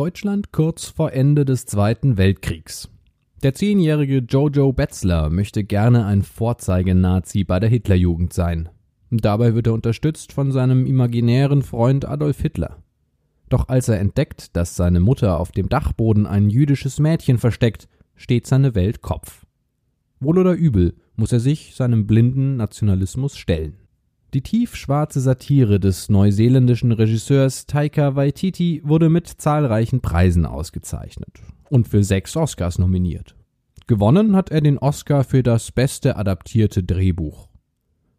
Deutschland kurz vor Ende des Zweiten Weltkriegs. Der zehnjährige Jojo Betzler möchte gerne ein Vorzeigenazi bei der Hitlerjugend sein. Dabei wird er unterstützt von seinem imaginären Freund Adolf Hitler. Doch als er entdeckt, dass seine Mutter auf dem Dachboden ein jüdisches Mädchen versteckt, steht seine Welt Kopf. Wohl oder übel muss er sich seinem blinden Nationalismus stellen. Die tiefschwarze Satire des neuseeländischen Regisseurs Taika Waititi wurde mit zahlreichen Preisen ausgezeichnet und für sechs Oscars nominiert. Gewonnen hat er den Oscar für das beste adaptierte Drehbuch.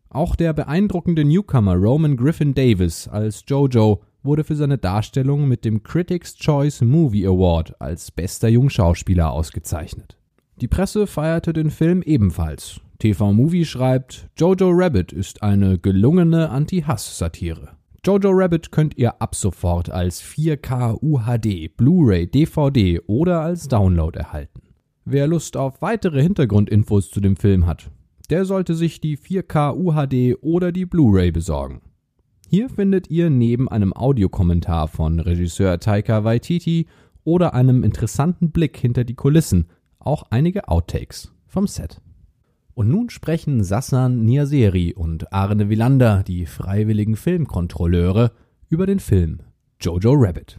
Auch der beeindruckende Newcomer Roman Griffin Davis als Jojo wurde für seine Darstellung mit dem Critics Choice Movie Award als bester Jungschauspieler ausgezeichnet. Die Presse feierte den Film ebenfalls. TV Movie schreibt, Jojo Rabbit ist eine gelungene Anti-Hass-Satire. Jojo Rabbit könnt ihr ab sofort als 4K UHD, Blu-ray, DVD oder als Download erhalten. Wer Lust auf weitere Hintergrundinfos zu dem Film hat, der sollte sich die 4K UHD oder die Blu-ray besorgen. Hier findet ihr neben einem Audiokommentar von Regisseur Taika Waititi oder einem interessanten Blick hinter die Kulissen auch einige Outtakes vom Set. Und nun sprechen Sassan Niaseri und Arne Wilander, die freiwilligen Filmkontrolleure, über den Film Jojo Rabbit.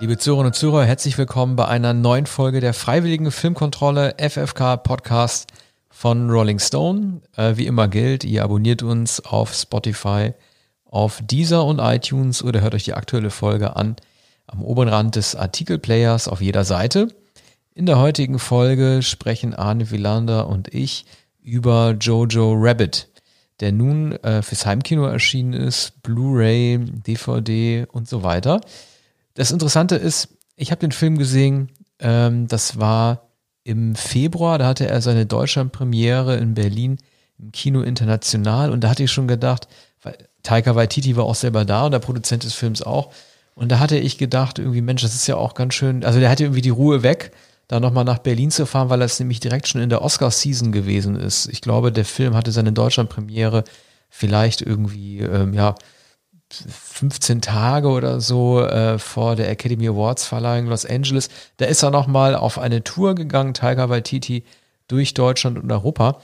Liebe Zuhörerinnen und Zuhörer, herzlich willkommen bei einer neuen Folge der Freiwilligen Filmkontrolle FFK Podcast von Rolling Stone. Äh, wie immer gilt, ihr abonniert uns auf Spotify, auf Deezer und iTunes oder hört euch die aktuelle Folge an am oberen Rand des Artikelplayers auf jeder Seite. In der heutigen Folge sprechen Arne Wielander und ich über Jojo Rabbit, der nun äh, fürs Heimkino erschienen ist, Blu-ray, DVD und so weiter. Das Interessante ist, ich habe den Film gesehen, ähm, das war im Februar, da hatte er seine Deutschlandpremiere in Berlin im Kino International und da hatte ich schon gedacht, weil Taika Waititi war auch selber da und der Produzent des Films auch. Und da hatte ich gedacht, irgendwie, Mensch, das ist ja auch ganz schön, also der hatte irgendwie die Ruhe weg, da nochmal nach Berlin zu fahren, weil das nämlich direkt schon in der Oscar-Season gewesen ist. Ich glaube, der Film hatte seine Deutschlandpremiere vielleicht irgendwie, ähm, ja, 15 Tage oder so äh, vor der Academy Awards Verleihung Los Angeles. Da ist er nochmal auf eine Tour gegangen, Tiger Waititi, durch Deutschland und Europa,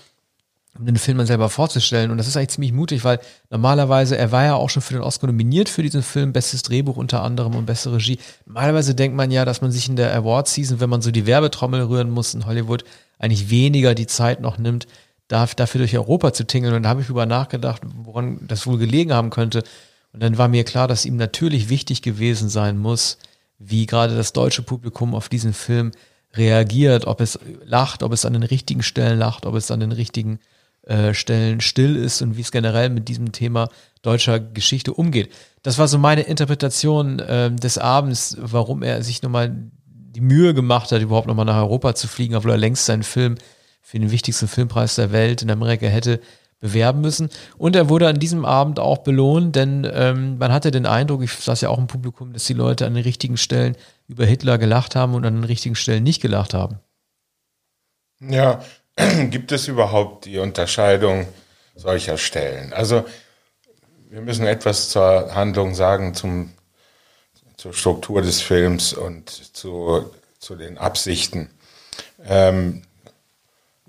um den Film dann selber vorzustellen. Und das ist eigentlich ziemlich mutig, weil normalerweise, er war ja auch schon für den Oscar nominiert für diesen Film, bestes Drehbuch unter anderem und beste Regie. Normalerweise denkt man ja, dass man sich in der Awards Season, wenn man so die Werbetrommel rühren muss in Hollywood, eigentlich weniger die Zeit noch nimmt, dafür durch Europa zu tingeln. Und da habe ich über nachgedacht, woran das wohl gelegen haben könnte. Und dann war mir klar, dass ihm natürlich wichtig gewesen sein muss, wie gerade das deutsche Publikum auf diesen Film reagiert, ob es lacht, ob es an den richtigen Stellen lacht, ob es an den richtigen äh, Stellen still ist und wie es generell mit diesem Thema deutscher Geschichte umgeht. Das war so meine Interpretation äh, des Abends, warum er sich nochmal die Mühe gemacht hat, überhaupt nochmal nach Europa zu fliegen, obwohl er längst seinen Film für den wichtigsten Filmpreis der Welt in Amerika hätte bewerben müssen. Und er wurde an diesem Abend auch belohnt, denn ähm, man hatte den Eindruck, ich saß ja auch im Publikum, dass die Leute an den richtigen Stellen über Hitler gelacht haben und an den richtigen Stellen nicht gelacht haben. Ja, gibt es überhaupt die Unterscheidung solcher Stellen? Also wir müssen etwas zur Handlung sagen, zum, zur Struktur des Films und zu, zu den Absichten. Ähm,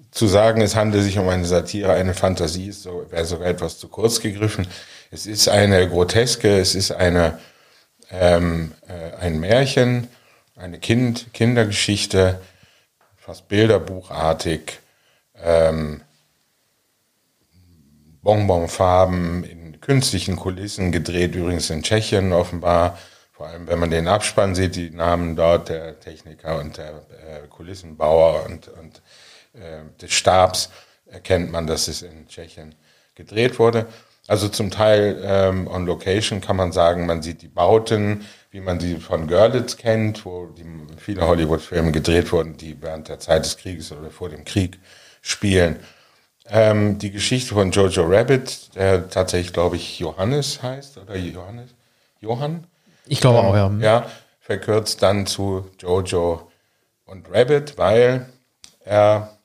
zu sagen, es handelt sich um eine Satire, eine Fantasie, so, wäre sogar etwas zu kurz gegriffen. Es ist eine Groteske, es ist eine, ähm, äh, ein Märchen, eine kind, Kindergeschichte, fast bilderbuchartig, ähm, Bonbonfarben in künstlichen Kulissen gedreht, übrigens in Tschechien offenbar. Vor allem, wenn man den Abspann sieht, die Namen dort der Techniker und der äh, Kulissenbauer und, und äh, des Stabs erkennt man, dass es in Tschechien gedreht wurde. Also zum Teil ähm, on Location kann man sagen, man sieht die Bauten, wie man sie von Görlitz kennt, wo die, viele Hollywood-Filme gedreht wurden, die während der Zeit des Krieges oder vor dem Krieg spielen. Ähm, die Geschichte von Jojo Rabbit, der tatsächlich, glaube ich, Johannes heißt, oder Johannes? Johann? Ich glaube ähm, auch, ja. Ja, verkürzt dann zu Jojo und Rabbit, weil er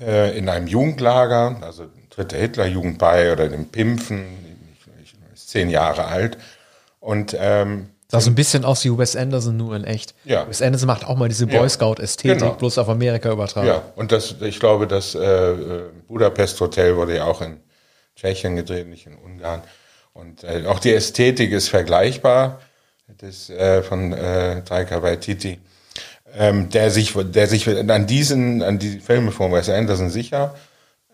äh, in einem Jugendlager, also tritt der Hitlerjugend bei oder dem Pimpfen, ich, ich, ist zehn Jahre alt. Und ähm, Sah so ein bisschen aus wie Wes Anderson, nur in echt. Ja. Wes Anderson macht auch mal diese Boy. Scout-Ästhetik, Genau. bloß auf Amerika übertragen. Ja, und das, ich glaube, das äh, äh, Budapest Hotel wurde ja auch in Tschechien gedreht, nicht in Ungarn. Und äh, auch die Ästhetik ist vergleichbar das, äh, von äh, Taika Waititi, ähm, der sich, der sich an diesen, an die Filme von Wes Anderson sicher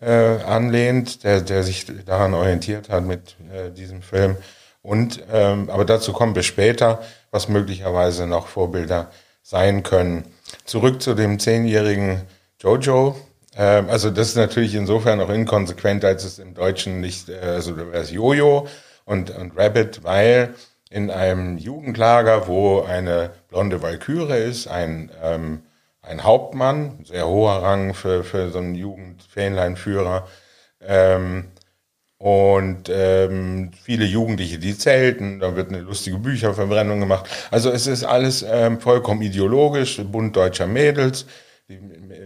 äh, anlehnt, der, der sich daran orientiert hat mit äh, diesem Film. Und ähm, aber dazu kommen wir später, was möglicherweise noch Vorbilder sein können. Zurück zu dem zehnjährigen Jojo. Ähm, also das ist natürlich insofern auch inkonsequent, als es im Deutschen nicht, äh, also da wäre Jojo und, und Rabbit, weil in einem Jugendlager, wo eine blonde Walküre ist, ein, ähm, ein Hauptmann, sehr hoher Rang für, für so einen Jugendfähnleinführer, ähm, und ähm, viele Jugendliche, die zelten, da wird eine lustige Bücherverbrennung gemacht. Also es ist alles ähm, vollkommen ideologisch, Bund deutscher Mädels, die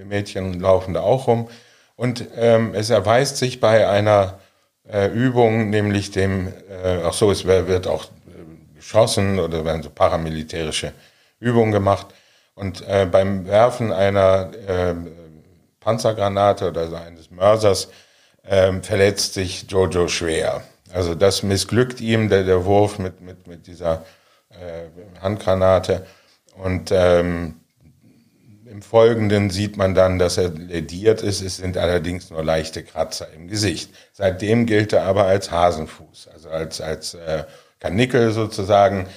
Mädchen laufen da auch rum. Und ähm, es erweist sich bei einer äh, Übung, nämlich dem, äh, ach so, es wird auch äh, geschossen oder werden so paramilitärische Übungen gemacht. Und äh, beim Werfen einer äh, Panzergranate oder eines Mörsers ähm, verletzt sich Jojo schwer. Also das missglückt ihm, der, der Wurf mit, mit, mit dieser äh, Handgranate. Und ähm, im Folgenden sieht man dann, dass er lediert ist. Es sind allerdings nur leichte Kratzer im Gesicht. Seitdem gilt er aber als Hasenfuß, also als, als äh, Karnickel sozusagen.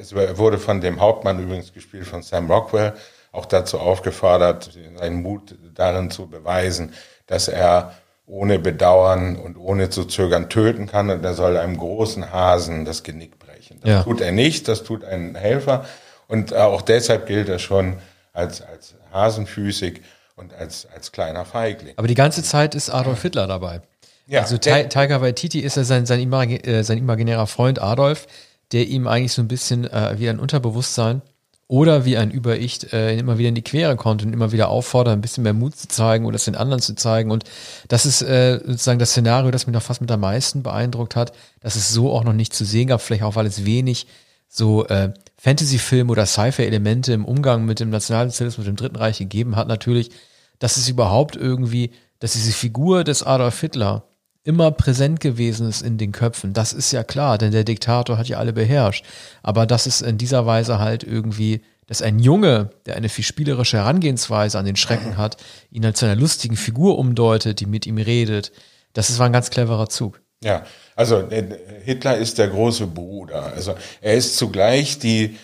Es wurde von dem Hauptmann übrigens gespielt von Sam Rockwell auch dazu aufgefordert, seinen Mut darin zu beweisen, dass er ohne Bedauern und ohne zu zögern töten kann und er soll einem großen Hasen das Genick brechen. Das Ja. tut er nicht, das tut ein Helfer und auch deshalb gilt er schon als, als hasenfüßig und als, als kleiner Feigling. Aber die ganze Zeit ist Adolf Hitler dabei. Ja, also der- Taika Waititi ist ja sein, sein, imagi äh, sein imaginärer Freund Adolf, der ihm eigentlich so ein bisschen äh, wie ein Unterbewusstsein oder wie ein Über-Ich äh, immer wieder in die Quere kommt und immer wieder auffordert, ein bisschen mehr Mut zu zeigen oder es den anderen zu zeigen. Und das ist äh, sozusagen das Szenario, das mich noch fast mit am meisten beeindruckt hat, dass es so auch noch nicht zu sehen gab, vielleicht auch, weil es wenig so äh, Fantasy-Film oder Sci-Fi-Elemente im Umgang mit dem Nationalsozialismus, mit dem Dritten Reich gegeben hat, natürlich, dass es überhaupt irgendwie, dass diese Figur des Adolf Hitler immer präsent gewesen ist in den Köpfen. Das ist ja klar, denn der Diktator hat ja alle beherrscht. Aber dass es in dieser Weise halt irgendwie, dass ein Junge, der eine viel spielerische Herangehensweise an den Schrecken hat, ihn halt zu einer lustigen Figur umdeutet, die mit ihm redet, das ist, war ein ganz cleverer Zug. Ja, also äh, Hitler ist der große Bruder. Also er ist zugleich die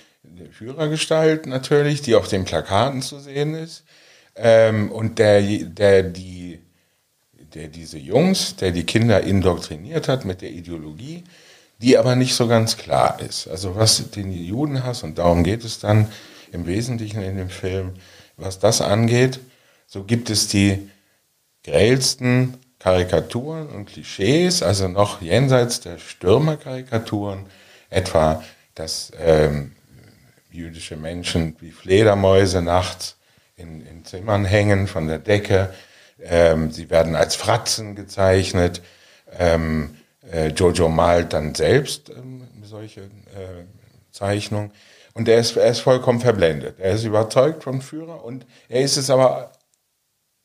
Führergestalt natürlich, die auf den Plakaten zu sehen ist. Ähm, und der, der, die, der diese Jungs, der die Kinder indoktriniert hat mit der Ideologie, die aber nicht so ganz klar ist. Also was den Judenhass, und darum geht es dann im Wesentlichen in dem Film, was das angeht, so gibt es die grellsten Karikaturen und Klischees, also noch jenseits der Stürmerkarikaturen, etwa, dass ähm, jüdische Menschen wie Fledermäuse nachts in, in Zimmern hängen von der Decke. Ähm, sie werden als Fratzen gezeichnet. Ähm, äh, Jojo malt dann selbst ähm, solche äh, Zeichnungen. Und er ist, er ist vollkommen verblendet. Er ist überzeugt vom Führer und er ist es aber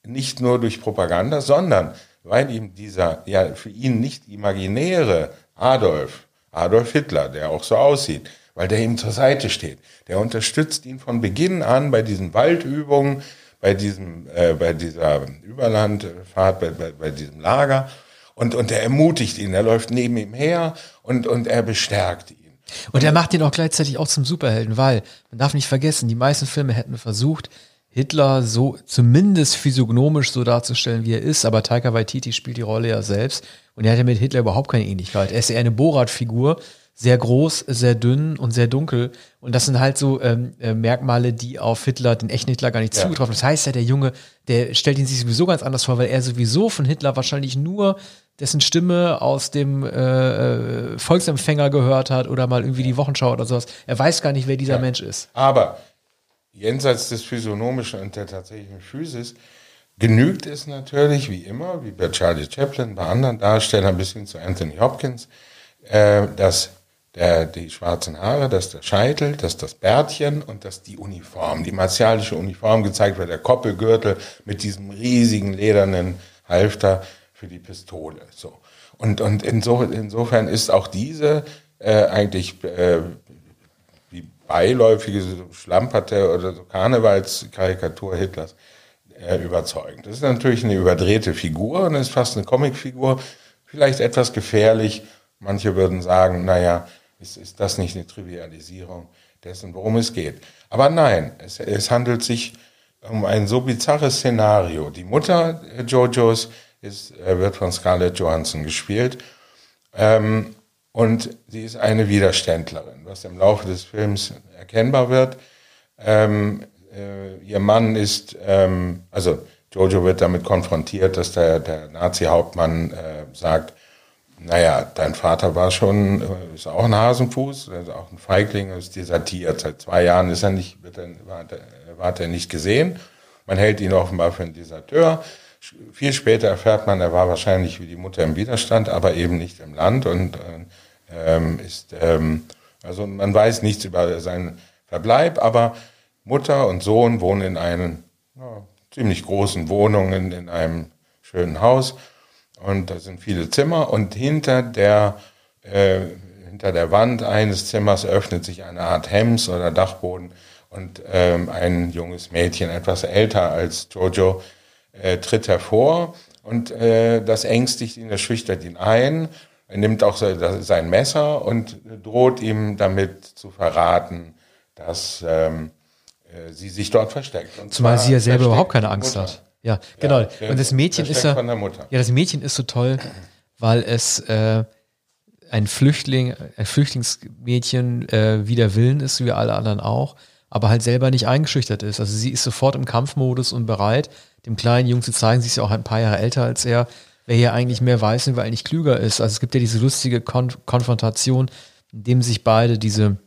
nicht nur durch Propaganda, sondern weil ihm dieser, ja, für ihn nicht imaginäre Adolf, Adolf Hitler, der auch so aussieht, weil der ihm zur Seite steht. Der unterstützt ihn von Beginn an bei diesen Waldübungen, bei diesem, äh, bei dieser Überlandfahrt, bei, bei, bei diesem Lager. Und, und er ermutigt ihn, er läuft neben ihm her und, und er bestärkt ihn. Und er macht ihn auch gleichzeitig auch zum Superhelden, weil man darf nicht vergessen, die meisten Filme hätten versucht, Hitler so zumindest physiognomisch so darzustellen, wie er ist, aber Taika Waititi spielt die Rolle ja selbst und er hat ja mit Hitler überhaupt keine Ähnlichkeit. Er ist eher eine Borat-Figur, sehr groß, sehr dünn und sehr dunkel und das sind halt so ähm, äh, Merkmale, die auf Hitler, den echten Hitler gar nicht Ja. zugetroffen. Das heißt ja, der Junge, der stellt ihn sich sowieso ganz anders vor, weil er sowieso von Hitler wahrscheinlich nur dessen Stimme aus dem äh, äh, Volksempfänger gehört hat oder mal irgendwie die Wochenschau oder sowas. Er weiß gar nicht, wer dieser Mensch ist. Aber jenseits des Physiognomischen und der tatsächlichen Physis genügt es natürlich, wie immer, wie bei Charlie Chaplin, bei anderen Darstellern bis hin zu Anthony Hopkins, äh, dass der, die schwarzen Haare, dass der Scheitel, dass das Bärtchen und dass die Uniform, die martialische Uniform gezeigt wird, der Koppelgürtel mit diesem riesigen ledernen Halfter für die Pistole. So. Und, und inso, insofern ist auch diese äh, eigentlich äh, die beiläufige, schlamperte oder so Karnevalskarikatur Hitlers äh, überzeugend. Das ist natürlich eine überdrehte Figur und ist fast eine Comicfigur, vielleicht etwas gefährlich. Manche würden sagen, naja, ist, ist das nicht eine Trivialisierung dessen, worum es geht? Aber nein, es, es handelt sich um ein so bizarres Szenario. Die Mutter Jojos ist, äh, wird von Scarlett Johansson gespielt. Ähm, und sie ist eine Widerständlerin, was im Laufe des Films erkennbar wird. Ähm, äh, ihr Mann ist, ähm, also Jojo wird damit konfrontiert, dass der, der Nazi-Hauptmann äh, sagt, naja, dein Vater war schon, äh, ist auch ein Hasenfuß, ist auch ein Feigling, ist desertiert. Seit zwei Jahren ist er nicht, wird er, war, er nicht gesehen. Man hält ihn offenbar für einen Deserteur. Viel später erfährt man, er war wahrscheinlich wie die Mutter im Widerstand, aber eben nicht im Land und ähm, ist, ähm, also man weiß nichts über seinen Verbleib, aber Mutter und Sohn wohnen in einem ja, ziemlich großen Wohnungen in einem schönen Haus und da sind viele Zimmer und hinter der äh, hinter der Wand eines Zimmers öffnet sich eine Art Hems oder Dachboden und ähm, ein junges Mädchen, etwas älter als Jojo, äh, tritt hervor und äh, das ängstigt ihn, das schüchtert ihn ein. Er nimmt auch sein Messer und droht ihm damit zu verraten, dass ähm, äh, sie sich dort versteckt. Und Zumal sie ja selber überhaupt keine Angst hat. Ja, genau. Ja, und das Mädchen ist ja, ja, das Mädchen ist so toll, weil es äh, ein Flüchtling, ein Flüchtlingsmädchen äh, wider Willen ist, wie alle anderen auch, aber halt selber nicht eingeschüchtert ist. Also sie ist sofort im Kampfmodus und bereit, dem kleinen Jungen zu zeigen, sie ist ja auch ein paar Jahre älter als er, wer hier eigentlich mehr weiß und wer eigentlich klüger ist. Also es gibt ja diese lustige Kon Konfrontation, in dem sich beide diese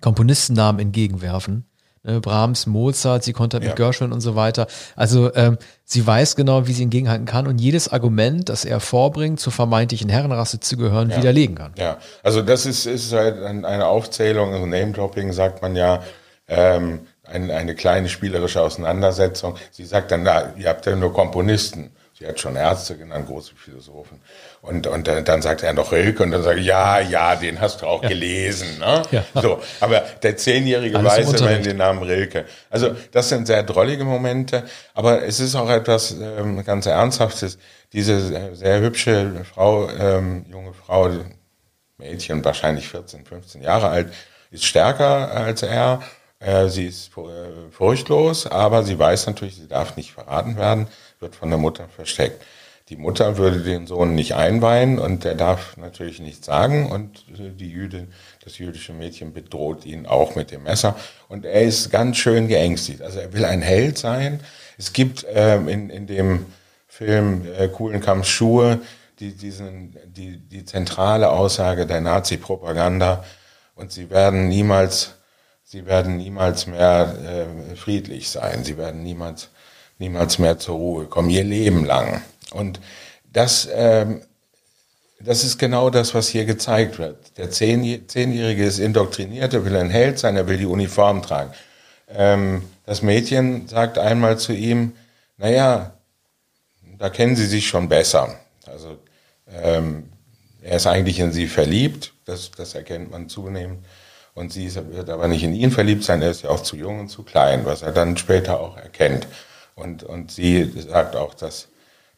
Komponistennamen entgegenwerfen ne, Brahms, Mozart, sie konnte mit ja. Gershwin und so weiter. Also ähm, sie weiß genau, wie sie entgegenhalten kann und jedes Argument, das er vorbringt, zur vermeintlichen Herrenrasse zu gehören, ja. widerlegen kann. Ja, also das ist, ist halt eine Aufzählung, also Name-Dropping sagt man ja, ähm, eine, eine kleine spielerische Auseinandersetzung. Sie sagt dann, na, ihr habt ja nur Komponisten. Sie hat schon Ärzte genannt, große Philosophen. Und, und dann sagt er noch Rilke und dann sage ich, ja, ja, den hast du auch ja. gelesen. Ne? Ja. So, aber der Zehnjährige Alles weiß immerhin den Namen Rilke. Also das sind sehr drollige Momente, aber es ist auch etwas ähm, ganz Ernsthaftes. Diese sehr hübsche Frau, ähm, junge Frau, Mädchen, wahrscheinlich 14, 15 Jahre alt, ist stärker als er. Äh, sie ist äh, furchtlos, aber sie weiß natürlich, sie darf nicht verraten werden, wird von der Mutter versteckt. Die Mutter würde den Sohn nicht einweihen und der darf natürlich nichts sagen und die Jüdin, das jüdische Mädchen bedroht ihn auch mit dem Messer und er ist ganz schön geängstigt. Also er will ein Held sein. Es gibt ähm, in, in dem Film äh, Kuhlenkampf Schuhe die, diesen, die, die zentrale Aussage der Nazi-Propaganda und sie werden niemals, sie werden niemals mehr äh, friedlich sein. Sie werden niemals, niemals mehr zur Ruhe kommen, ihr Leben lang. Und das, ähm, das ist genau das, was hier gezeigt wird. Der Zehnjährige ist indoktriniert, er will ein Held sein, er will die Uniform tragen. Ähm, das Mädchen sagt einmal zu ihm, naja, da kennen Sie sich schon besser. Also ähm, er ist eigentlich in sie verliebt, das, das erkennt man zunehmend. Und sie wird aber nicht in ihn verliebt sein, er ist ja auch zu jung und zu klein, was er dann später auch erkennt. Und, und sie sagt auch, dass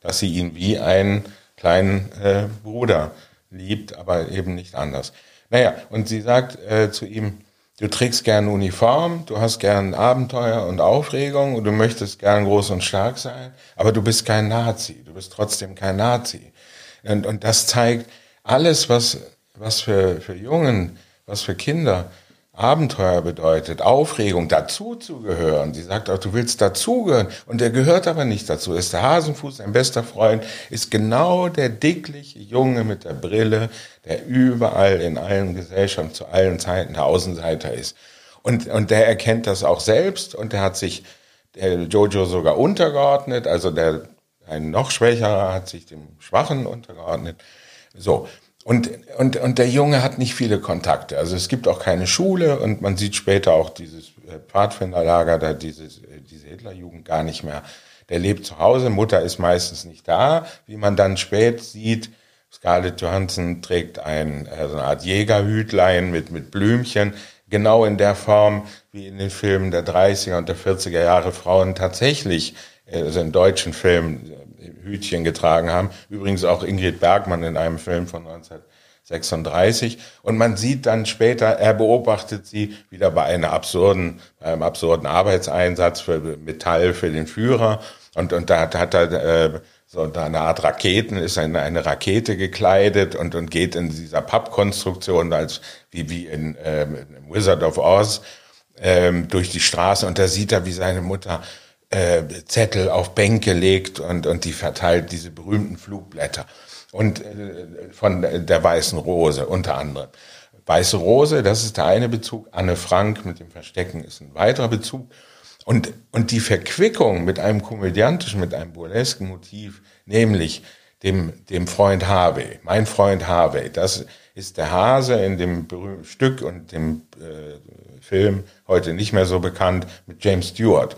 dass sie ihn wie einen kleinen äh, Bruder liebt, aber eben nicht anders. Naja, und sie sagt äh, zu ihm, du trägst gern Uniform, du hast gern Abenteuer und Aufregung und du möchtest gern groß und stark sein, aber du bist kein Nazi, du bist trotzdem kein Nazi. Und, und das zeigt alles, was, was für, für Jungen, was für Kinder Abenteuer bedeutet, Aufregung, dazuzugehören. Sie sagt auch, du willst dazugehören. Und er gehört aber nicht dazu. Ist der Hasenfuß, sein bester Freund, ist genau der dickliche Junge mit der Brille, der überall in allen Gesellschaften zu allen Zeiten der Außenseiter ist. Und, und der erkennt das auch selbst und der hat sich der Jojo sogar untergeordnet, also der ein noch schwächerer hat sich dem Schwachen untergeordnet. So. Und, und, und der Junge hat nicht viele Kontakte. Also es gibt auch keine Schule und man sieht später auch dieses äh, Pfadfinderlager, da dieses, äh, diese Hitlerjugend gar nicht mehr. Der lebt zu Hause, Mutter ist meistens nicht da, wie man dann spät sieht. Scarlett Johansson trägt ein, also eine Art Jägerhütlein mit, mit Blümchen, genau in der Form, wie in den Filmen der 30er und der 40er Jahre Frauen tatsächlich, also in deutschen Filmen, Hütchen getragen haben. Übrigens auch Ingrid Bergmann in einem Film von 1936. Und man sieht dann später, er beobachtet sie wieder bei einer absurden, einem absurden Arbeitseinsatz für Metall für den Führer. Und, und da hat, er äh, so eine Art Raketen, ist eine, eine Rakete gekleidet und, und geht in dieser Pappkonstruktion als wie, wie in ähm, Wizard of Oz ähm, durch die Straße und da sieht er, wie seine Mutter äh, Zettel auf Bänke legt und, und die verteilt diese berühmten Flugblätter. Und äh, von der Weißen Rose unter anderem. Weiße Rose, das ist der eine Bezug. Anne Frank mit dem Verstecken ist ein weiterer Bezug. Und, und die Verquickung mit einem komödiantischen, mit einem burlesken Motiv, nämlich dem, dem Freund Harvey, mein Freund Harvey, das ist der Hase in dem berühmten Stück und dem äh, Film, heute nicht mehr so bekannt, mit James Stewart.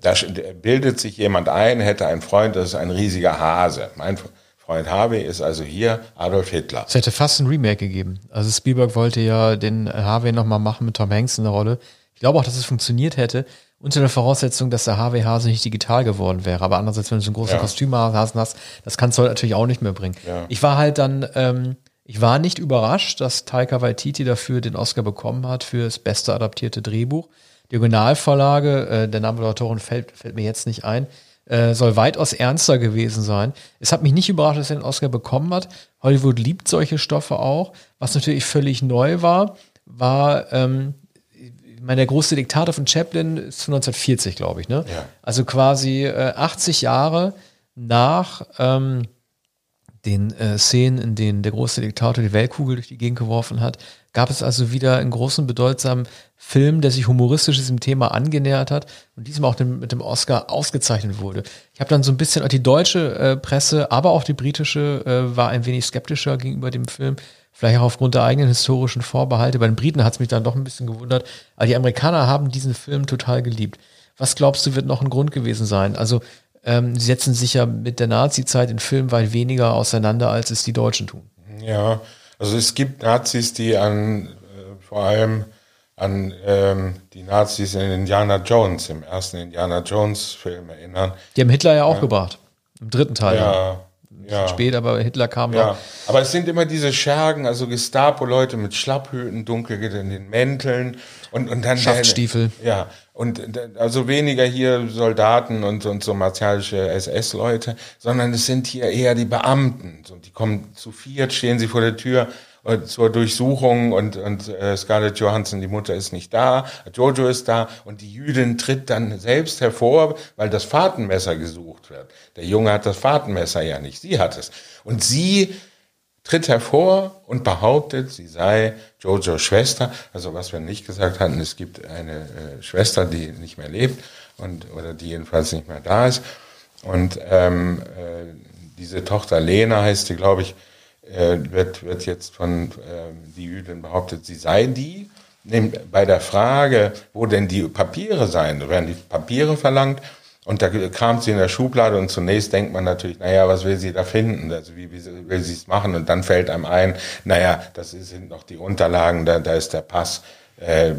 Da bildet sich jemand ein, hätte einen Freund, das ist ein riesiger Hase. Mein Freund Harvey ist also hier Adolf Hitler. Es hätte fast ein Remake gegeben. Also Spielberg wollte ja den Harvey nochmal machen mit Tom Hanks in der Rolle. Ich glaube auch, dass es funktioniert hätte, unter der Voraussetzung, dass der Harvey Hase nicht digital geworden wäre. Aber andererseits, wenn du so einen großen ja. Kostümhasen hast, das kannst du halt natürlich auch nicht mehr bringen. Ja. Ich war halt dann, ähm, ich war nicht überrascht, dass Taika Waititi dafür den Oscar bekommen hat für das beste adaptierte Drehbuch. Die Originalvorlage, äh, der Name der Autorin fällt, fällt mir jetzt nicht ein, äh, soll weitaus ernster gewesen sein. Es hat mich nicht überrascht, dass er den Oscar bekommen hat. Hollywood liebt solche Stoffe auch. Was natürlich völlig neu war, war, ähm, ich meine, der große Diktator von Chaplin ist von 1940, glaube ich, ne? Ja. Also quasi äh, 80 Jahre nach ähm, den äh, Szenen, in denen der große Diktator die Weltkugel durch die Gegend geworfen hat, gab es also wieder einen großen, bedeutsamen Film, der sich humoristisch diesem Thema angenähert hat und diesmal auch mit dem Oscar ausgezeichnet wurde. Ich habe dann so ein bisschen auch die deutsche äh, Presse, aber auch die britische äh, war ein wenig skeptischer gegenüber dem Film. Vielleicht auch aufgrund der eigenen historischen Vorbehalte. Bei den Briten hat es mich dann doch ein bisschen gewundert. Aber die Amerikaner haben diesen Film total geliebt. Was glaubst du, wird noch ein Grund gewesen sein? Also ähm, sie setzen sich ja mit der Nazi-Zeit in Filmen weit weniger auseinander, als es die Deutschen tun. Ja, also es gibt Nazis, die an äh, vor allem an ähm, die Nazis in Indiana Jones, im ersten Indiana Jones-Film erinnern. Die haben Hitler ja auch ja. gebracht. Im dritten Teil. Ja. ja. Spät, aber Hitler kam ja. Noch. Aber es sind immer diese Schergen, also Gestapo-Leute mit Schlapphüten, dunkel in den Mänteln und, und dann. Schaftstiefel. Ja. Und also weniger hier Soldaten und, und so martialische SS-Leute, sondern es sind hier eher die Beamten. So, die kommen zu viert, stehen sie vor der Tür äh, zur Durchsuchung und, und äh, Scarlett Johansson, die Mutter ist nicht da, Jojo ist da und die Jüdin tritt dann selbst hervor, weil das Fahrtenmesser gesucht wird. Der Junge hat das Fahrtenmesser ja nicht, sie hat es. Und sie tritt hervor und behauptet, sie sei Jojos Schwester. Also was wir nicht gesagt hatten, es gibt eine äh, Schwester, die nicht mehr lebt und oder die jedenfalls nicht mehr da ist. Und ähm, äh, diese Tochter Lena heißt sie, glaube ich, äh, wird, wird jetzt von äh, die Jüdin behauptet, sie sei die. Bei der Frage, wo denn die Papiere seien, werden die Papiere verlangt und da kam sie in der Schublade und zunächst denkt man natürlich, naja, was will sie da finden? Also wie, wie will sie es machen? Und dann fällt einem ein, naja, das sind noch die Unterlagen, da, da ist der Pass äh, äh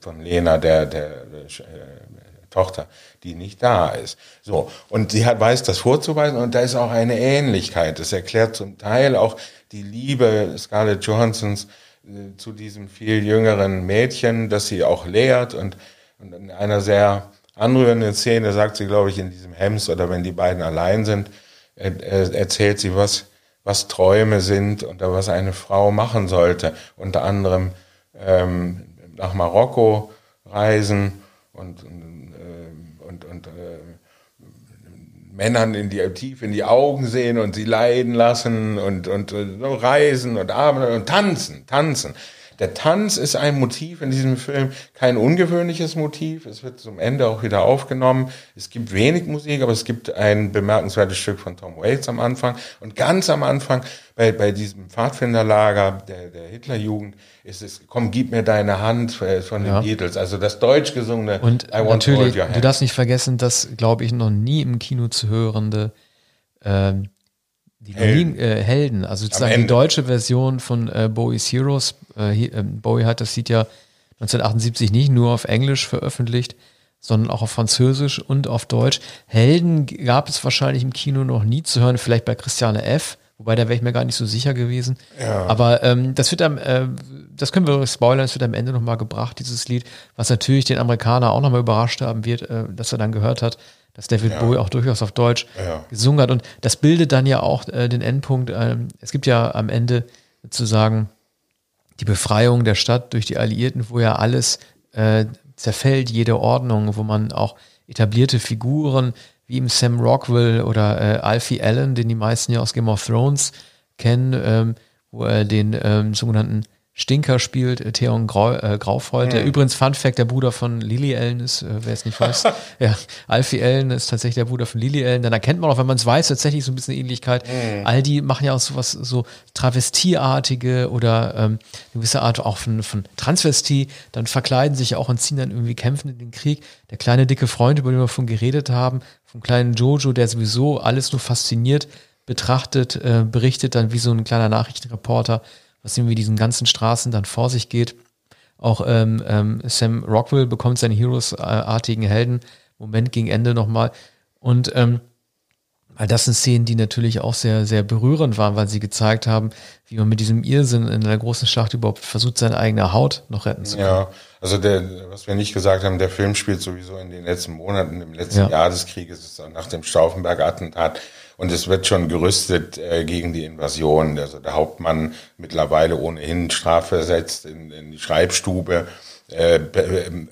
von Lena, der, der äh, Tochter, die nicht da ist. So, und sie hat, weiß das vorzuweisen und da ist auch eine Ähnlichkeit. Das erklärt zum Teil auch die Liebe Scarlett Johansons äh, zu diesem viel jüngeren Mädchen, das sie auch lehrt und, und in einer sehr anrührende Szene sagt sie, glaube ich, in diesem Hems oder wenn die beiden allein sind, erzählt sie, was, was Träume sind und was eine Frau machen sollte. Unter anderem ähm, nach Marokko reisen und, äh, und, und äh, Männern in die, tief in die Augen sehen und sie leiden lassen und, und, und reisen und arbeiten und tanzen, tanzen. Der Tanz ist ein Motiv in diesem Film, kein ungewöhnliches Motiv. Es wird zum Ende auch wieder aufgenommen. Es gibt wenig Musik, aber es gibt ein bemerkenswertes Stück von Tom Waits am Anfang. Und ganz am Anfang, bei, bei diesem Pfadfinderlager der, der Hitlerjugend, ist es, komm, gib mir deine Hand äh, von den Ja. Beatles. Also das deutsch gesungene Und I want to natürlich, hold your du hand. darfst nicht vergessen, dass, glaube ich, noch nie im Kino zu hörende ähm, die Helden. Helden, äh, Helden also sozusagen die deutsche Version von äh, Bowie's Heroes. Äh, ähm, Bowie hat das Lied ja 1978 nicht nur auf Englisch veröffentlicht, sondern auch auf Französisch und auf Deutsch. Helden gab es wahrscheinlich im Kino noch nie zu hören, vielleicht bei Christiane F., wobei da wäre ich mir gar nicht so sicher gewesen. Aber ähm, das wird am, äh, das können wir spoilern, es wird am Ende nochmal gebracht, dieses Lied, was natürlich den Amerikaner auch nochmal überrascht haben wird, äh, dass er dann gehört hat, dass David Bowie auch durchaus auf Deutsch Ja. gesungen hat. Und das bildet dann ja auch äh, den Endpunkt. Ähm, es gibt ja am Ende sozusagen die Befreiung der Stadt durch die Alliierten, wo ja alles äh, zerfällt, jede Ordnung, wo man auch etablierte Figuren wie im Sam Rockwell oder äh, Alfie Allen, den die meisten ja aus Game of Thrones kennen, ähm, wo er den ähm, sogenannten Stinker spielt, äh, Theon Grau, äh, Graufold, der übrigens Fun Fact der Bruder von Lily Allen ist, äh, wer es nicht weiß. ja, Alfie Allen ist tatsächlich der Bruder von Lily Allen. Dann erkennt man auch, wenn man es weiß, tatsächlich so ein bisschen Ähnlichkeit. All die machen ja auch sowas so Travestieartige oder ähm, eine gewisse Art auch von, von Transvestie, dann verkleiden sich ja auch und ziehen dann irgendwie kämpfen in den Krieg. Der kleine dicke Freund, über den wir von geredet haben, vom kleinen Jojo, der sowieso alles nur fasziniert betrachtet, äh, berichtet dann wie so ein kleiner Nachrichtenreporter, was irgendwie diesen ganzen Straßen dann vor sich geht. Auch ähm, ähm, Sam Rockwell bekommt seine Heroes-artigen Helden Moment gegen Ende nochmal. Und ähm, weil das sind Szenen, die natürlich auch sehr, sehr berührend waren, weil sie gezeigt haben, wie man mit diesem Irrsinn in einer großen Schlacht überhaupt versucht, seine eigene Haut noch retten zu können. Ja, also der, was wir nicht gesagt haben, der Film spielt sowieso in den letzten Monaten, im letzten Ja. Jahr des Krieges, nach dem Stauffenberg-Attentat. Und es wird schon gerüstet äh, gegen die Invasion. Also der Hauptmann mittlerweile ohnehin strafversetzt in, in die Schreibstube äh, ähm,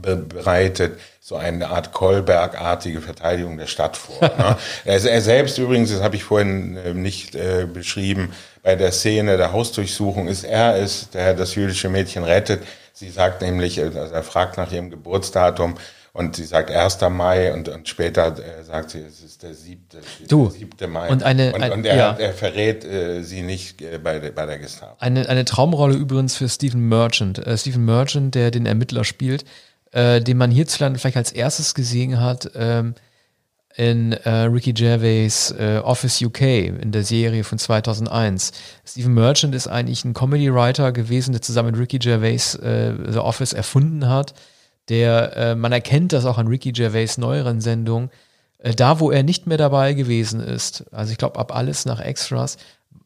be, bereitet so eine Art Kolberg-artige Verteidigung der Stadt vor. Ne? er, er selbst übrigens, das habe ich vorhin äh, nicht äh, beschrieben, bei der Szene der Hausdurchsuchung ist er es, der das jüdische Mädchen rettet. Sie sagt nämlich, also er fragt nach ihrem Geburtsdatum und sie sagt 1. Mai und, und später äh, sagt sie, es ist der 7. Du, der 7. Mai. und eine- und, ein- und er, ja. er verrät äh, sie nicht äh, bei, der- bei der Gestapo. Eine, eine Traumrolle übrigens für Stephen Merchant. Äh, Stephen Merchant, der den Ermittler spielt, äh, den man hierzulande vielleicht als erstes gesehen hat ähm, in Ricky Gervais Office UK in der Serie von 2001. Stephen Merchant ist eigentlich ein Comedy-Writer gewesen, der zusammen mit Ricky Gervais The Office erfunden hat. Der, äh, man erkennt das auch an Ricky Gervais neueren Sendungen, äh, da wo er nicht mehr dabei gewesen ist, also ich glaube ab alles nach Extras,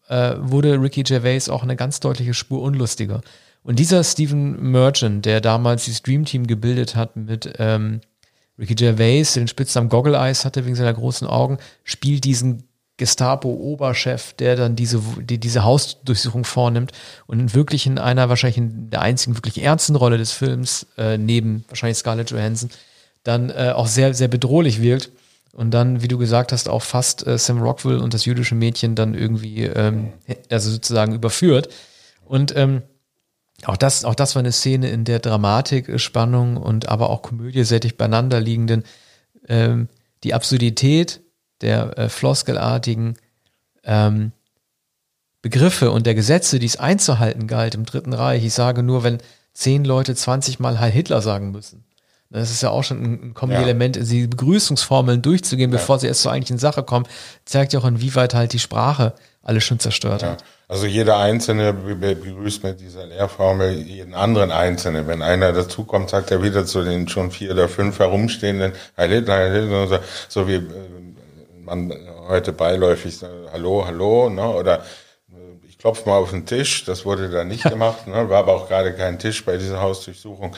äh, wurde Ricky Gervais auch eine ganz deutliche Spur unlustiger. Und dieser Stephen Merchant, der damals dieses Dream Team gebildet hat mit ähm, Ricky Gervais, den Spitznamen Goggle Eyes hatte wegen seiner großen Augen, spielt diesen Gestapo-Oberchef, der dann diese, die, diese Hausdurchsuchung vornimmt und wirklich in einer wahrscheinlich in der einzigen wirklich ernsten Rolle des Films, äh, neben wahrscheinlich Scarlett Johansson, dann äh, auch sehr, sehr bedrohlich wirkt. Und dann, wie du gesagt hast, auch fast äh, Sam Rockwell und das jüdische Mädchen dann irgendwie, ähm, also sozusagen überführt. Und ähm, auch das, auch das war eine Szene, in der Dramatik, äh, Spannung und aber auch Komödie dicht beieinander liegenden, ähm, die Absurdität der äh, floskelartigen ähm, Begriffe und der Gesetze, die es einzuhalten galt im Dritten Reich. Ich sage nur, wenn zehn Leute 20 Mal Heil Hitler sagen müssen. Das ist ja auch schon ein, ein Kombi-Element, die Begrüßungsformeln durchzugehen, bevor sie erst zur eigentlichen Sache kommen, zeigt ja auch, inwieweit halt die Sprache alles schon zerstört Ja. hat. Also jeder Einzelne be- be- begrüßt mit dieser Lehrformel jeden anderen Einzelnen. Wenn einer dazukommt, sagt er wieder zu den schon vier oder fünf herumstehenden, Heil Hitler, Heil Hitler, so, so wie äh, man heute beiläufig Hallo, Hallo, ne? oder ich klopfe mal auf den Tisch. Das wurde da nicht gemacht, ne? war aber auch gerade kein Tisch bei dieser Hausdurchsuchung.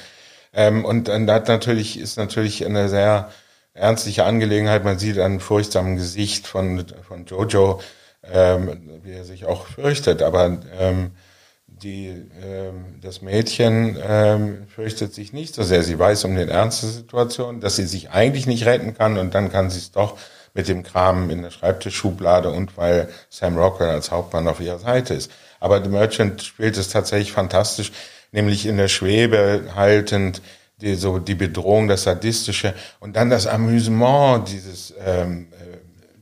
Ähm, und dann hat natürlich, ist natürlich eine sehr ernstliche Angelegenheit. Man sieht an furchtsamen Gesicht von, von Jojo, ähm, wie er sich auch fürchtet. Aber ähm, die, ähm, das Mädchen ähm, fürchtet sich nicht so sehr. Sie weiß um den Ernst der Situation, dass sie sich eigentlich nicht retten kann und dann kann sie es doch mit dem Kram in der Schreibtischschublade und weil Sam Rockwell als Hauptmann auf ihrer Seite ist. Aber The Merchant spielt es tatsächlich fantastisch, nämlich in der Schwebe haltend, die, so die Bedrohung, das Sadistische und dann das Amüsement dieses, ähm, äh,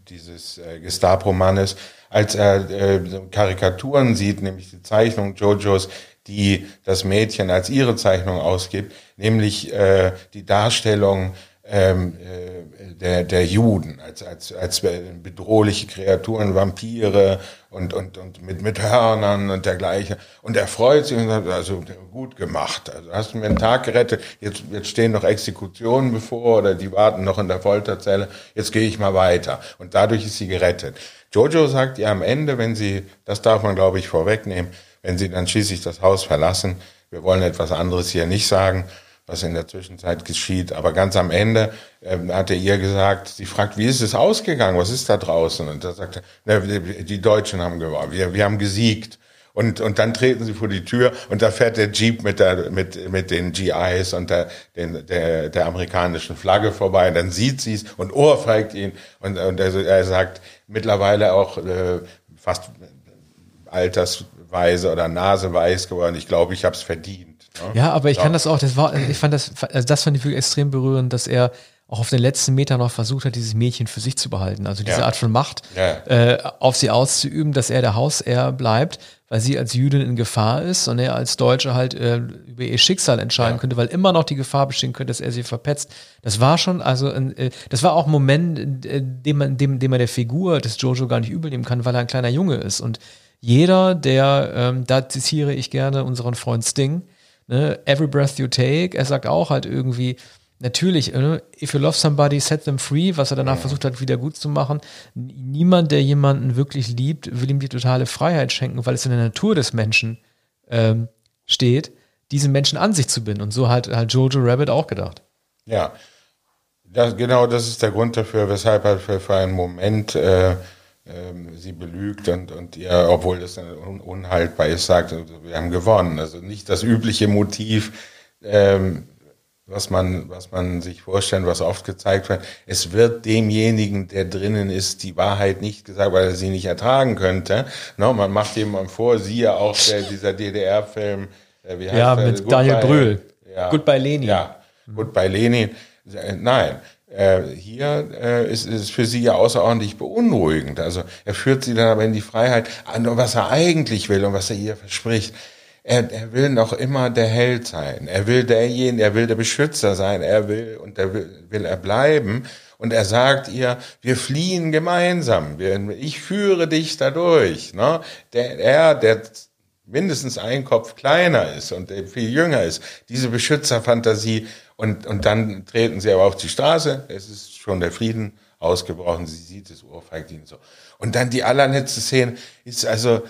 dieses äh, Gestapo-Mannes, als er äh, Karikaturen sieht, nämlich die Zeichnung Jojos, die das Mädchen als ihre Zeichnung ausgibt, nämlich äh, die Darstellung ähm, äh, der, der Juden als, als, als bedrohliche Kreaturen, Vampire und, und, und mit, mit Hörnern und dergleichen. Und er freut sich und sagt, also gut gemacht. Also hast du mir einen Tag gerettet, jetzt, jetzt stehen noch Exekutionen bevor oder die warten noch in der Folterzelle, jetzt gehe ich mal weiter. Und dadurch ist sie gerettet. Jojo sagt ihr am Ende, wenn sie, das darf man glaube ich vorwegnehmen, wenn sie dann schließlich das Haus verlassen, wir wollen etwas anderes hier nicht sagen, was in der Zwischenzeit geschieht. Aber ganz am Ende äh, hat er ihr gesagt, sie fragt, wie ist es ausgegangen? Was ist da draußen? Und da sagt er, die Deutschen haben gewonnen, wir, wir haben gesiegt. Und, und dann treten sie vor die Tür und da fährt der Jeep mit, der, mit, mit den GIs und der, den, der, der amerikanischen Flagge vorbei. Und dann sieht sie es und ohrfeigt ihn. Und, und er, er sagt mittlerweile auch äh, fast altersweise oder naseweiß geworden. Ich glaube, ich habe es verdient. Ja, aber ich ja. kann das auch, das war, ich fand das, also das fand ich wirklich extrem berührend, dass er auch auf den letzten Meter noch versucht hat, dieses Mädchen für sich zu behalten. Also diese ja. Art von Macht ja. äh, auf sie auszuüben, dass er der Hausherr bleibt, weil sie als Jüdin in Gefahr ist und er als Deutsche halt äh, über ihr Schicksal entscheiden ja. könnte, weil immer noch die Gefahr bestehen könnte, dass er sie verpetzt. Das war schon, also äh, das war auch ein Moment, äh, dem man, dem, dem man der Figur des Jojo gar nicht übel nehmen kann, weil er ein kleiner Junge ist. Und jeder, der, ähm, da zitiere ich gerne unseren Freund Sting, Ne? Every breath you take. Er sagt auch halt irgendwie, natürlich, ne? if you love somebody, set them free, was er danach versucht hat, wieder gut zu machen. Niemand, der jemanden wirklich liebt, will ihm die totale Freiheit schenken, weil es in der Natur des Menschen ähm, steht, diesen Menschen an sich zu binden. Und so hat, hat Jojo Rabbit auch gedacht. Ja, das, genau das ist der Grund dafür, weshalb er für, für einen Moment äh, ähm, sie belügt und, und ihr, obwohl das un unhaltbar ist, sagt, wir haben gewonnen. Also nicht das übliche Motiv, ähm, was man, was man sich vorstellt, was oft gezeigt wird. Es wird demjenigen, der drinnen ist, die Wahrheit nicht gesagt, weil er sie nicht ertragen könnte. No, man macht jemandem vor, siehe auch der, dieser DDR-Film, äh, wie heißt ja, der? mit Daniel Brühl. Ja, Goodbye Lenin. Ja, Goodbye Lenin. Nein, äh, hier äh, ist es für sie ja außerordentlich beunruhigend. Also er führt sie dann aber in die Freiheit an, was er eigentlich will und was er ihr verspricht. Er, er will noch immer der Held sein. Er will derjenige, er will der Beschützer sein. Er will und er will, will er bleiben. Und er sagt ihr, wir fliehen gemeinsam. Ich führe dich dadurch. Ne? Der, er, der mindestens ein Kopf kleiner ist und viel jünger ist, diese Beschützerfantasie und, und dann treten sie aber auf die Straße, es ist schon der Frieden ausgebrochen, sie sieht es, ohrfeigt ihn so. Und dann die allerletzte Szene ist also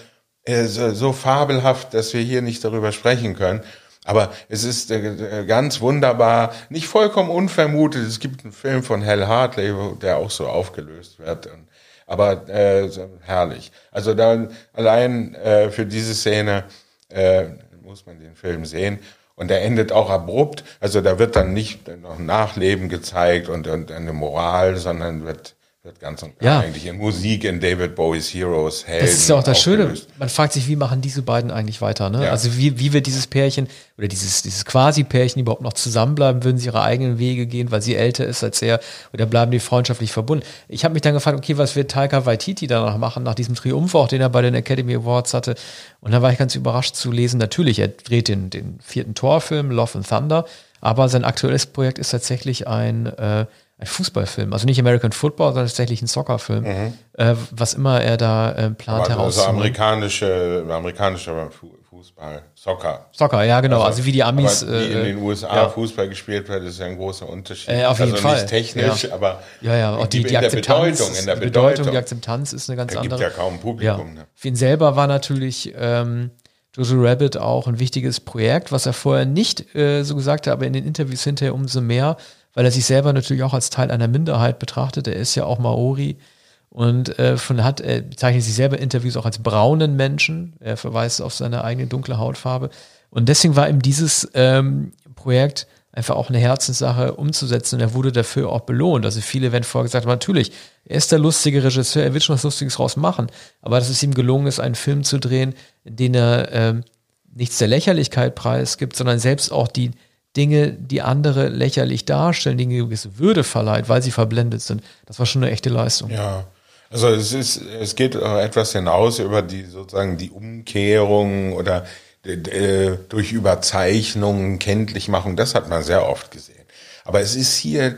äh, so, so fabelhaft, dass wir hier nicht darüber sprechen können. Aber es ist äh, ganz wunderbar, nicht vollkommen unvermutet. Es gibt einen Film von Hal Hartley, der auch so aufgelöst wird. Und, aber äh, so herrlich. Also dann allein äh, für diese Szene äh, muss man den Film sehen. Und er endet auch abrupt. Also da wird dann nicht noch Nachleben gezeigt und, und eine Moral, sondern wird wird ganz und ja. eigentlich in Musik, in David Bowies Heroes, Helden. Das ist ja auch das Schöne. Man fragt sich, wie machen diese beiden eigentlich weiter? Ne? Ja. Also wie, wie wird dieses Pärchen oder dieses, dieses Quasi-Pärchen überhaupt noch zusammenbleiben? Würden sie ihre eigenen Wege gehen, weil sie älter ist als er? Oder bleiben die freundschaftlich verbunden? Ich habe mich dann gefragt, okay, was wird Taika Waititi danach machen, nach diesem Triumph auch, den er bei den Academy Awards hatte? Und dann war ich ganz überrascht zu lesen, natürlich, er dreht den, den vierten Torfilm, Love and Thunder, aber sein aktuelles Projekt ist tatsächlich ein äh, ein Fußballfilm, also nicht American Football, sondern tatsächlich ein Soccerfilm, mhm. äh, was immer er da äh, plant also heraus. Also amerikanische, amerikanischer Fußball, Soccer. Soccer, ja genau, also, also wie die Amis. Wie in den USA ja. Fußball gespielt wird, ist ja ein großer Unterschied. Äh, auf jeden also Fall. nicht technisch, ja. aber ja, ja, auch die, die, die Akzeptanz, Bedeutung, in der die Bedeutung, die Akzeptanz ist eine ganz da andere. gibt ja kaum Publikum. Ne? Für ihn selber war natürlich ähm, Jojo Rabbit auch ein wichtiges Projekt, was er vorher nicht äh, so gesagt hat, aber in den Interviews hinterher umso mehr weil er sich selber natürlich auch als Teil einer Minderheit betrachtet. Er ist ja auch Maori und äh, von hat er bezeichnet sich selber Interviews auch als braunen Menschen. Er verweist auf seine eigene dunkle Hautfarbe und deswegen war ihm dieses ähm, Projekt einfach auch eine Herzenssache umzusetzen und er wurde dafür auch belohnt. Also viele werden vorher gesagt haben, natürlich, er ist der lustige Regisseur, er wird schon was Lustiges draus machen, aber dass es ihm gelungen ist, einen Film zu drehen, in dem er ähm, nichts der Lächerlichkeit preisgibt, sondern selbst auch die Dinge, die andere lächerlich darstellen, die eine gewisse Würde verleiht, weil sie verblendet sind. Das war schon eine echte Leistung. Ja. Also es ist, es geht etwas hinaus über die sozusagen die Umkehrung oder äh, durch Überzeichnungen, Kenntlichmachung, das hat man sehr oft gesehen. Aber es ist hier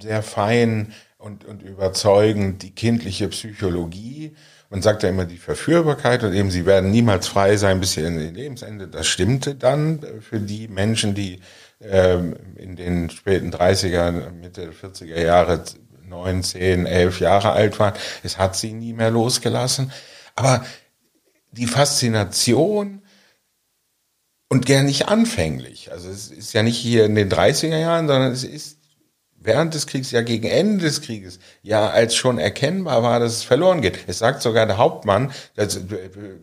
sehr fein und, und überzeugend die kindliche Psychologie. Man sagt ja immer die Verführbarkeit und eben sie werden niemals frei sein bis ihr Lebensende. Das stimmte dann für die Menschen, die ähm, in den späten 30er, Mitte 40er Jahre neun, zehn, elf Jahre alt waren. Es hat sie nie mehr losgelassen. Aber die Faszination und gern nicht anfänglich. Also es ist ja nicht hier in den 30er Jahren, sondern es ist während des Krieges, ja gegen Ende des Krieges, ja als schon erkennbar war, dass es verloren geht. Es sagt sogar der Hauptmann, dass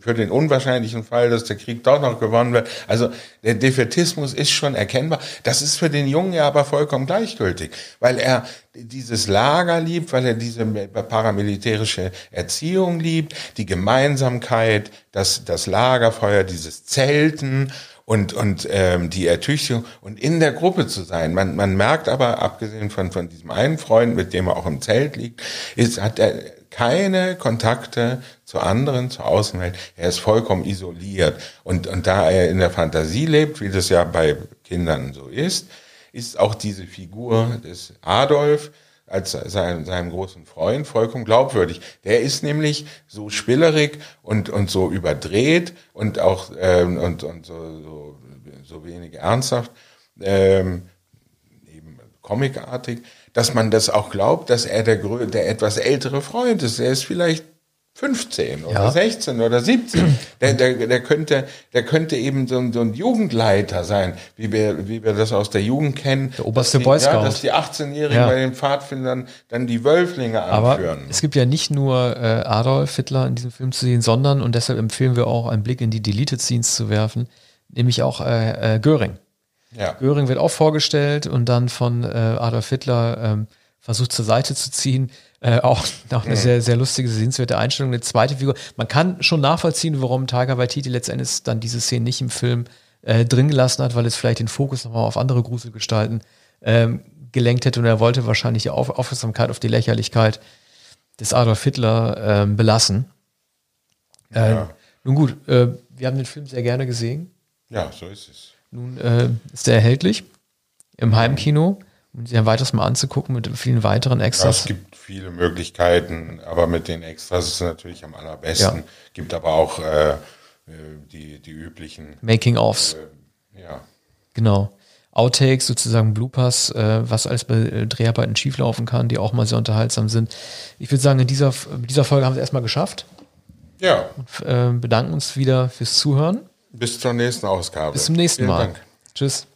für den unwahrscheinlichen Fall, dass der Krieg doch noch gewonnen wird. Also der Defetismus ist schon erkennbar. Das ist für den Jungen ja aber vollkommen gleichgültig, weil er dieses Lager liebt, weil er diese paramilitärische Erziehung liebt, die Gemeinsamkeit, das, das Lagerfeuer, dieses Zelten und, und ähm, die Ertüchtigung und in der Gruppe zu sein. Man, man merkt aber, abgesehen von, von diesem einen Freund, mit dem er auch im Zelt liegt, ist, hat er keine Kontakte zu anderen, zur Außenwelt. Er ist vollkommen isoliert. Und, und da er in der Fantasie lebt, wie das ja bei Kindern so ist, ist auch diese Figur des Adolf als sein, seinem großen Freund vollkommen glaubwürdig. Der ist nämlich so spillerig und, und so überdreht und auch ähm, und, und so, so, so wenig ernsthaft, ähm, eben comicartig, dass man das auch glaubt, dass er der, der etwas ältere Freund ist. Er ist vielleicht 15 oder ja. 16 oder 17. Der, der, der, könnte, der könnte eben so ein, so ein Jugendleiter sein, wie wir, wie wir das aus der Jugend kennen. Der oberste Boy Scout. Ja, dass die 18-Jährigen ja. bei den Pfadfindern dann die Wölflinge anführen. Aber es gibt ja nicht nur äh, Adolf Hitler in diesem Film zu sehen, sondern, und deshalb empfehlen wir auch, einen Blick in die Deleted Scenes zu werfen, nämlich auch äh, äh, Göring. Ja. Göring wird auch vorgestellt und dann von äh, Adolf Hitler ähm, versucht zur Seite zu ziehen. Äh, auch noch eine mhm. sehr, sehr lustige, sehenswerte Einstellung. Eine zweite Figur. Man kann schon nachvollziehen, warum Tiger Waititi letztendlich dann diese Szene nicht im Film äh, drin gelassen hat, weil es vielleicht den Fokus nochmal auf andere Gruselgestalten ähm, gelenkt hätte und er wollte wahrscheinlich die auf Aufmerksamkeit auf die Lächerlichkeit des Adolf Hitler ähm, belassen. Äh, ja. Nun gut, äh, wir haben den Film sehr gerne gesehen. Ja, so ist es. Nun äh, ist er erhältlich im Heimkino um sich ein weiteres mal anzugucken mit vielen weiteren Extras. Ja, es gibt viele Möglichkeiten, aber mit den Extras ist es natürlich am allerbesten. Ja. Gibt aber auch äh, die, die üblichen Making-ofs. Äh, ja. Genau. Outtakes, sozusagen Bloopers, äh, was alles bei äh, Dreharbeiten schieflaufen kann, die auch mal sehr unterhaltsam sind. Ich würde sagen, in dieser, in dieser Folge haben wir es erstmal geschafft. Ja. Und, äh, bedanken uns wieder fürs Zuhören. Bis zur nächsten Ausgabe. Bis zum nächsten Vielen Mal. Dank. Tschüss.